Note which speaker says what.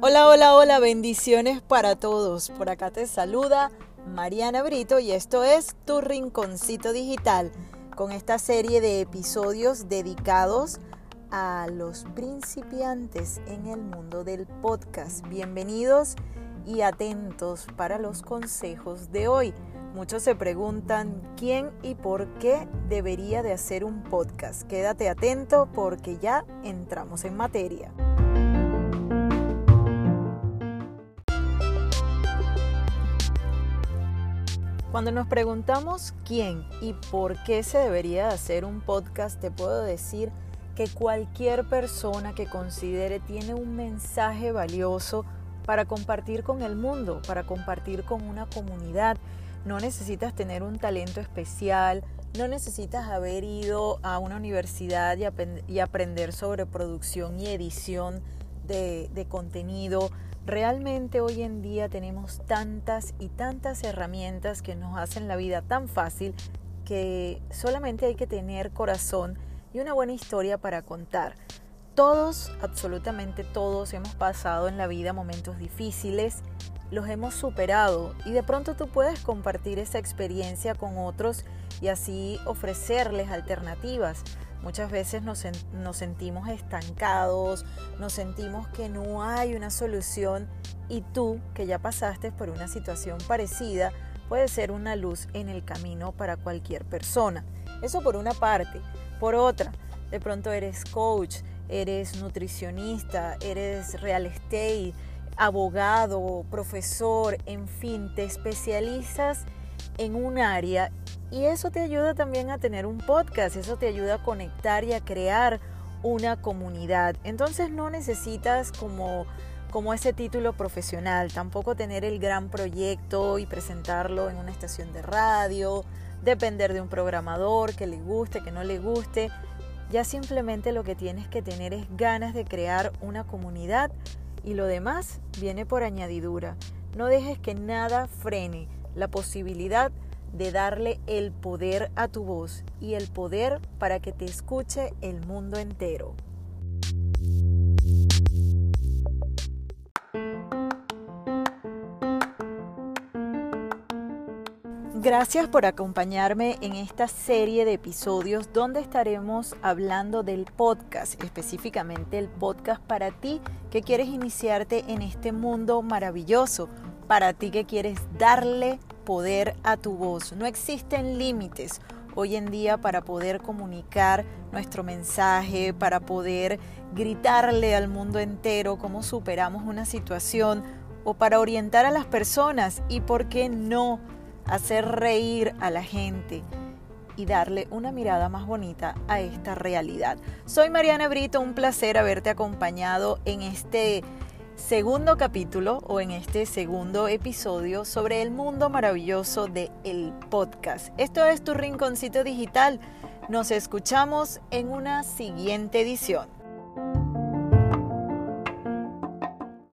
Speaker 1: Hola, hola, hola, bendiciones para todos. Por acá te saluda Mariana Brito y esto es Tu Rinconcito Digital con esta serie de episodios dedicados a los principiantes en el mundo del podcast. Bienvenidos y atentos para los consejos de hoy. Muchos se preguntan quién y por qué debería de hacer un podcast. Quédate atento porque ya entramos en materia. Cuando nos preguntamos quién y por qué se debería hacer un podcast, te puedo decir que cualquier persona que considere tiene un mensaje valioso para compartir con el mundo, para compartir con una comunidad. No necesitas tener un talento especial, no necesitas haber ido a una universidad y, aprender sobre producción y edición de, contenido. Realmente hoy en día tenemos tantas y tantas herramientas que nos hacen la vida tan fácil que solamente hay que tener corazón y una buena historia para contar. Todos, absolutamente todos, hemos pasado en la vida momentos difíciles, los hemos superado y de pronto tú puedes compartir esa experiencia con otros y así ofrecerles alternativas. Muchas veces nos, sentimos estancados, nos sentimos que no hay una solución y tú, que ya pasaste por una situación parecida, puedes ser una luz en el camino para cualquier persona. Eso por una parte. Por otra, de pronto eres coach, eres nutricionista, eres real estate, abogado, profesor, en fin, te especializas en un área y eso te ayuda también a tener un podcast, eso te ayuda a conectar y a crear una comunidad. Entonces no necesitas como, como ese título profesional, tampoco tener el gran proyecto y presentarlo en una estación de radio, depender de un programador que le guste, que no le guste. Ya simplemente lo que tienes que tener es ganas de crear una comunidad y lo demás viene por añadidura. No dejes que nada frene la posibilidad de darle el poder a tu voz y el poder para que te escuche el mundo entero. Gracias por acompañarme en esta serie de episodios donde estaremos hablando del podcast, específicamente el podcast para ti que quieres iniciarte en este mundo maravilloso, para ti que quieres darle poder a tu voz. No existen límites hoy en día para poder comunicar nuestro mensaje, para poder gritarle al mundo entero cómo superamos una situación o para orientar a las personas y, ¿por qué no?, hacer reír a la gente y darle una mirada más bonita a esta realidad. Soy Mariana Brito, un placer haberte acompañado en este segundo capítulo o en este segundo episodio sobre el mundo maravilloso de el podcast. Esto es tu rinconcito digital. Nos escuchamos en una siguiente edición.